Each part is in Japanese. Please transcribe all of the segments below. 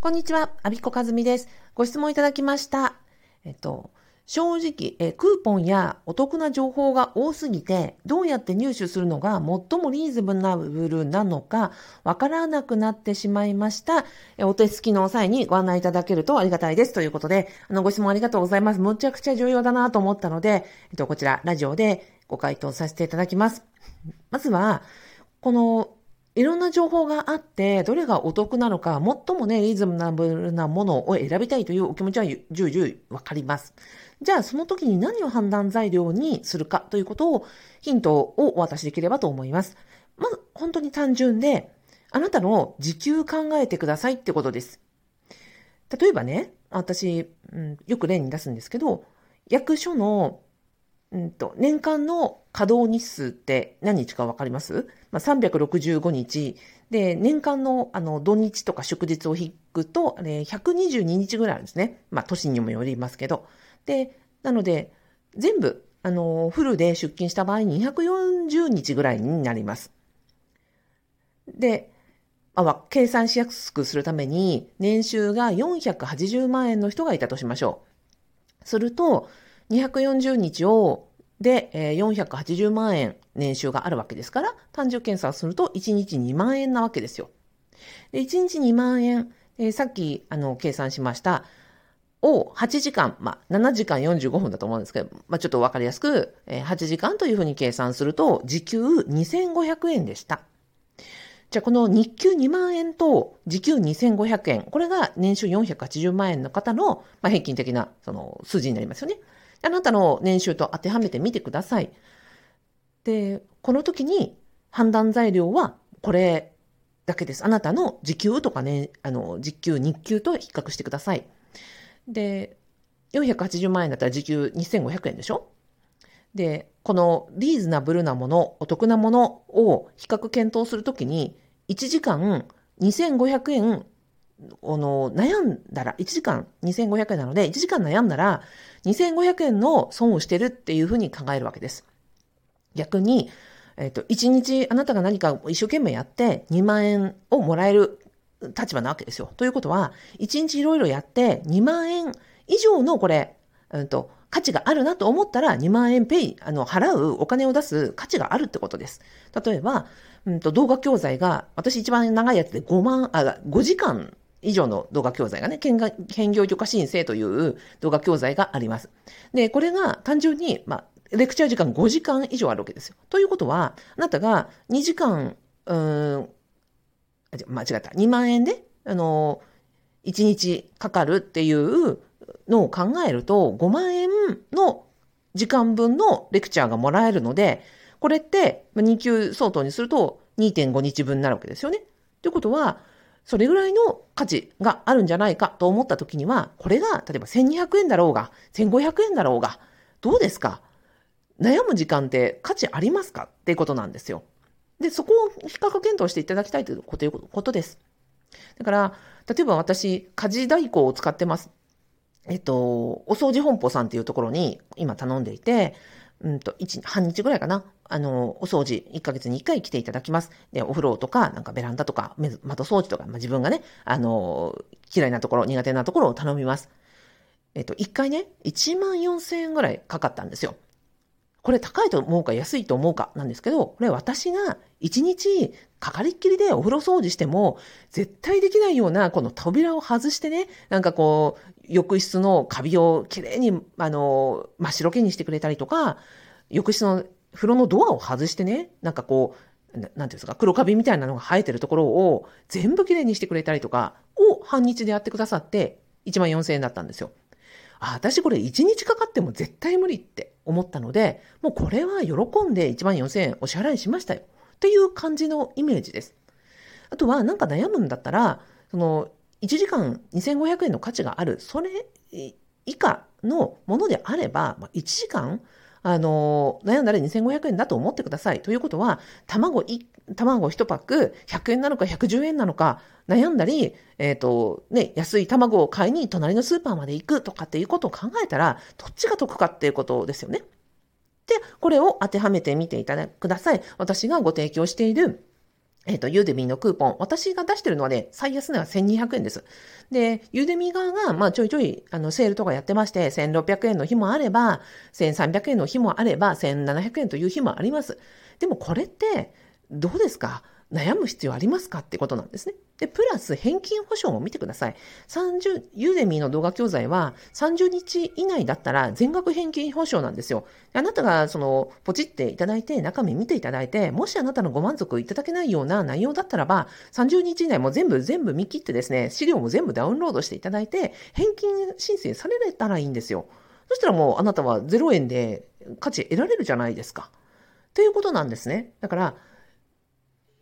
こんにちは、アビコカズミです。ご質問いただきました。えっと、正直え、クーポンやお得な情報が多すぎて、どうやって入手するのが最もリーズナブルなのか、わからなくなってしまいました。えお手すきの際にご案内いただけるとありがたいです。ということで、あの、ご質問ありがとうございます。むちゃくちゃ重要だなと思ったので、えっと、こちら、ラジオでご回答させていただきます。まずは、このいろんな情報があって、どれがお得なのか、最もね、リーズナブルなものを選びたいというお気持ちは重々わかります。じゃあ、その時に何を判断材料にするかということを、ヒントをお渡しできればと思います。まず、本当に単純で、あなたの時給考えてくださいってことです。例えばね、私、うん、よく例に出すんですけど、役所のうんと、年間の稼働日数って何日かわかります、まあ、?365 日。で、年間のあの土日とか祝日を引くと、あれ122日ぐらいあるんですね。まあ、都市にもよりますけど。で、なので、全部、あの、フルで出勤した場合240日ぐらいになります。で、あ、計算しやすくするために、年収が480万円の人がいたとしましょう。すると、240日を、で、え480万円年収があるわけですから、単純計算すると1日2万円なわけですよ。で1日2万円、えー、さっきあの計算しました、を8時間、まあ、7時間45分だと思うんですけど、まあ、ちょっとわかりやすく、えー、8時間というふうに計算すると、時給2500円でした。じゃあ、この日給2万円と時給2500円、これが年収480万円の方の、まあ、平均的なその数字になりますよね。あなたの年収と当てはめてみてください。で、この時に判断材料はこれだけです。あなたの時給とかね、あの、時給、日給と比較してください。で、480万円だったら時給2500円でしょ？で、このリーズナブルなもの、お得なものを比較検討するときに、1時間2500円あの、悩んだら、1時間2500円なので、1時間悩んだら、2500円の損をしてるっていうふうに考えるわけです。逆に、えっ、と、1日あなたが何か一生懸命やって2万円をもらえる立場なわけですよ。ということは、1日いろいろやって2万円以上のこれ、うんと、価値があるなと思ったら2万円ペイ、あの、払うお金を出す価値があるってことです。例えば、うんと、動画教材が、私一番長いやつで5万、あ、5時間以上の動画教材がね、兼業許可申請という動画教材があります。で、これが単純に、まあ、レクチャー時間5時間以上あるわけですよ。ということは、あなたが2時間、うん、間違った。2万円で、あの、1日かかるっていうのを考えると、5万円の時間分のレクチャーがもらえるので、これって、2級相当にすると2.5日分になるわけですよね。ということは、それぐらいの価値があるんじゃないかと思った時には、これが例えば1200円だろうが、1500円だろうが、どうですか？悩む時間って価値ありますか？っていうことなんですよ。で、そこを比較検討していただきたいということです。だから、例えば私、家事代行を使ってます。えっと、お掃除本舗さんっていうところに今頼んでいて、うんと、一、半日ぐらいかな。あの、お掃除、一ヶ月に一回来ていただきます。で、お風呂とか、なんかベランダとか、窓掃除とか、まあ、自分がね、あの、嫌いなところ、苦手なところを頼みます。えっと、一回ね、一万四千円ぐらいかかったんですよ。これ高いと思うか安いと思うかなんですけど、これ私が1日かかりっきりでお風呂掃除しても、絶対できないようなこの扉を外してね、なんかこう、浴室のカビをきれいに、あの、真っ白けにしてくれたりとか、浴室の風呂のドアを外してね、なんかこう、なんていうんですか、黒カビみたいなのが生えてるところを全部きれいにしてくれたりとかを半日でやってくださって、1万4000円だったんですよ。あ、私これ1日かかっても絶対無理って思ったので、もうこれは喜んで1万4000円お支払いしましたよ。っていう感じのイメージです。あとは、なんか悩むんだったら、その、1時間2500円の価値がある、それ以下のものであれば、1時間あの、悩んだら2500円だと思ってください。ということは、卵一、卵1パック100円なのか110円なのか悩んだり、えっ、ー、と、ね、安い卵を買いに隣のスーパーまで行くとかっていうことを考えたら、どっちが得かっていうことですよね。で、これを当てはめてみていただください。私がご提供しているえっ、と、ユーデミーのクーポン。私が出してるのはね、最安値は1200円です。で、ユーデミー側が、まあ、ちょいちょい、あの、セールとかやってまして、1600円の日もあれば、1300円の日もあれば、1700円という日もあります。でもこれって、どうですか？悩む必要ありますかってことなんですね。で、プラス返金保証も見てください。30、ユーデミーの動画教材は30日以内だったら全額返金保証なんですよ。あなたがその、ポチっていただいて、中身見ていただいて、もしあなたのご満足いただけないような内容だったらば、30日以内も全部全部見切ってですね、資料も全部ダウンロードしていただいて、返金申請されたらいいんですよ。そしたらもうあなたは0円で価値得られるじゃないですか。ということなんですね。だから、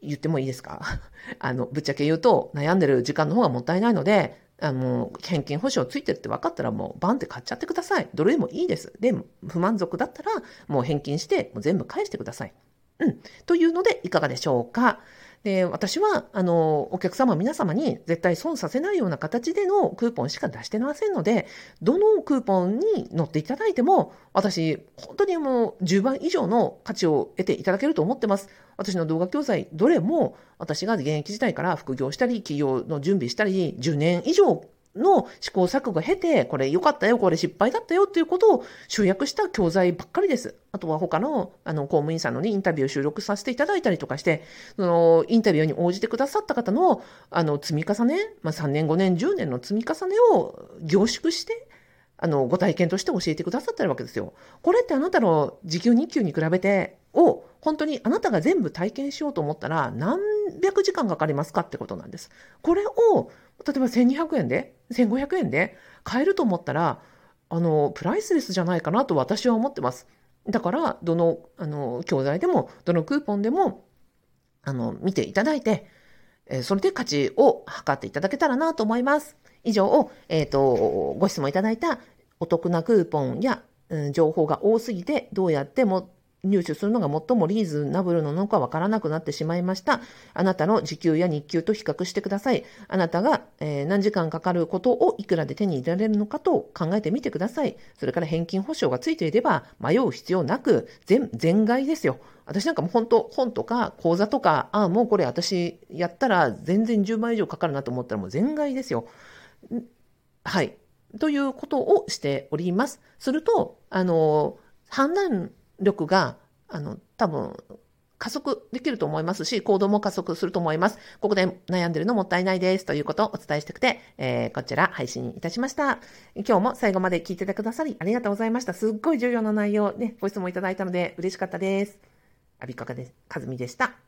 言ってもいいですか？あの、ぶっちゃけ言うと、悩んでる時間の方がもったいないので、あの、返金保証ついてるって分かったらもうバンって買っちゃってください。どれでもいいです。で、不満足だったらもう返金してもう全部返してください。うん。というのでいかがでしょうか？で、私は、あの、お客様皆様に絶対損させないような形でのクーポンしか出してませんので、どのクーポンに乗っていただいても、私、本当にもう10倍以上の価値を得ていただけると思ってます。私の動画教材、どれも私が現役時代から副業したり、企業の準備したり、10年以上の試行錯誤を経て、これ良かったよ、これ失敗だったよっていうことを集約した教材ばっかりです。あとは他の、あの、公務員さんのにインタビューを収録させていただいたりとかして、その、インタビューに応じてくださった方の、あの、積み重ね、まあ、3年、5年、10年の積み重ねを凝縮して、あの、ご体験として教えてくださってるわけですよ。これってあなたの時給日給に比べて、を、本当にあなたが全部体験しようと思ったら、何百時間かかりますかってことなんです。これを、例えば1200円で、1500円で買えると思ったら、あの、プライスレスじゃないかなと私は思ってます。だから、どの、あの、教材でも、どのクーポンでも、あの、見ていただいて、えそれで価値を測っていただけたらなと思います。以上、えっ、ー、と、ご質問いただいたお得なクーポンや、うん、情報が多すぎて、どうやっても入手するのが最もリーズナブルなのかわからなくなってしまいました。あなたの時給や日給と比較してください。あなたが、えー、何時間かかることをいくらで手に入れられるのかと考えてみてください。それから返金保証がついていれば迷う必要なく全、全買いですよ。私なんかも本当、本とか講座とか、ああ、もうこれ私やったら全然10万以上かかるなと思ったらもう全買いですよ。はい。ということをしております。すると、あの、判断力が、あの、多分、加速できると思いますし、行動も加速すると思います。ここで悩んでるのもったいないですということをお伝えしてくて、えー、こちら配信いたしました。今日も最後まで聞いててくださりありがとうございました。すっごい重要な内容ね、ご質問いただいたので嬉しかったです。アビカカで、かずみでした。